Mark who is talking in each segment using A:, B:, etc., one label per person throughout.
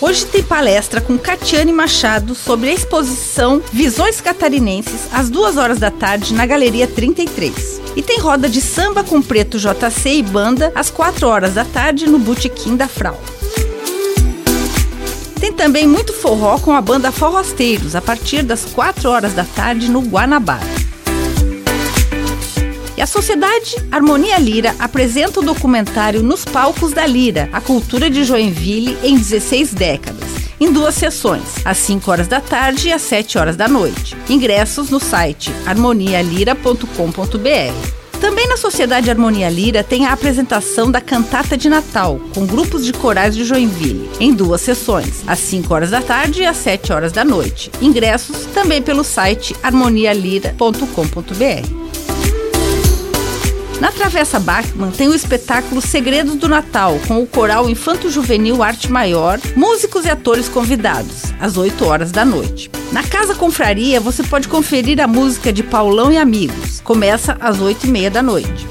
A: Hoje tem palestra com Catiane Machado sobre a exposição Visões Catarinenses às duas horas da tarde na Galeria 33. E tem roda de samba com Preto JC e banda às 4 horas da tarde no Botequim da Frau. Tem também muito forró com a banda Forrosteiros a partir das 4 horas da tarde no Guanabara. E a Sociedade Harmonia Lira apresenta o documentário Nos Palcos da Lira, a cultura de Joinville em 16 décadas, em duas sessões, às 5 horas da tarde e às 7 horas da noite. Ingressos no site harmonialira.com.br. Também na Sociedade Harmonia Lira tem a apresentação da Cantata de Natal, com grupos de corais de Joinville, em duas sessões, às 5 horas da tarde e às 7 horas da noite. Ingressos também pelo site harmonialira.com.br. Na Travessa Bachmann tem o espetáculo Segredos do Natal, com o coral Infanto Juvenil Arte Maior, músicos e atores convidados, às 8 horas da noite. Na Casa Confraria você pode conferir a música de Paulão e Amigos. Começa às 8 e meia da noite.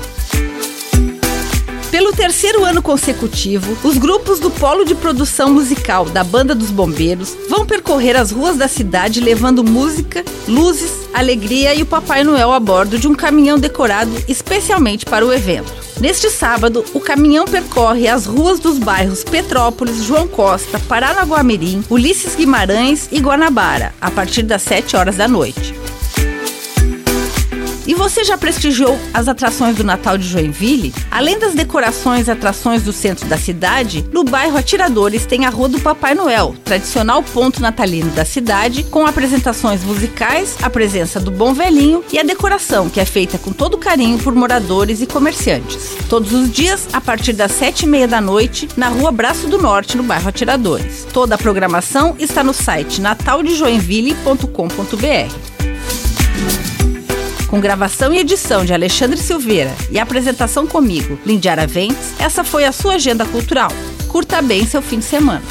A: Pelo terceiro ano consecutivo, os grupos do Polo de Produção Musical da Banda dos Bombeiros vão percorrer as ruas da cidade levando música, luzes, alegria e o Papai Noel a bordo de um caminhão decorado especialmente para o evento. Neste sábado, o caminhão percorre as ruas dos bairros Petrópolis, João Costa, Paranaguamirim, Ulisses Guimarães e Guanabara, a partir das 7 horas da noite. E você já prestigiou as atrações do Natal de Joinville? Além das decorações e atrações do centro da cidade, no bairro Atiradores tem a Rua do Papai Noel, tradicional ponto natalino da cidade, com apresentações musicais, a presença do Bom Velhinho e a decoração, que é feita com todo carinho por moradores e comerciantes. Todos os dias, a partir das sete e meia da noite, na Rua Braço do Norte, no bairro Atiradores. Toda a programação está no site nataldejoinville.com.br com gravação e edição de Alexandre Silveira e apresentação comigo, Lindiara Ventes, essa foi a sua agenda cultural. Curta bem seu fim de semana.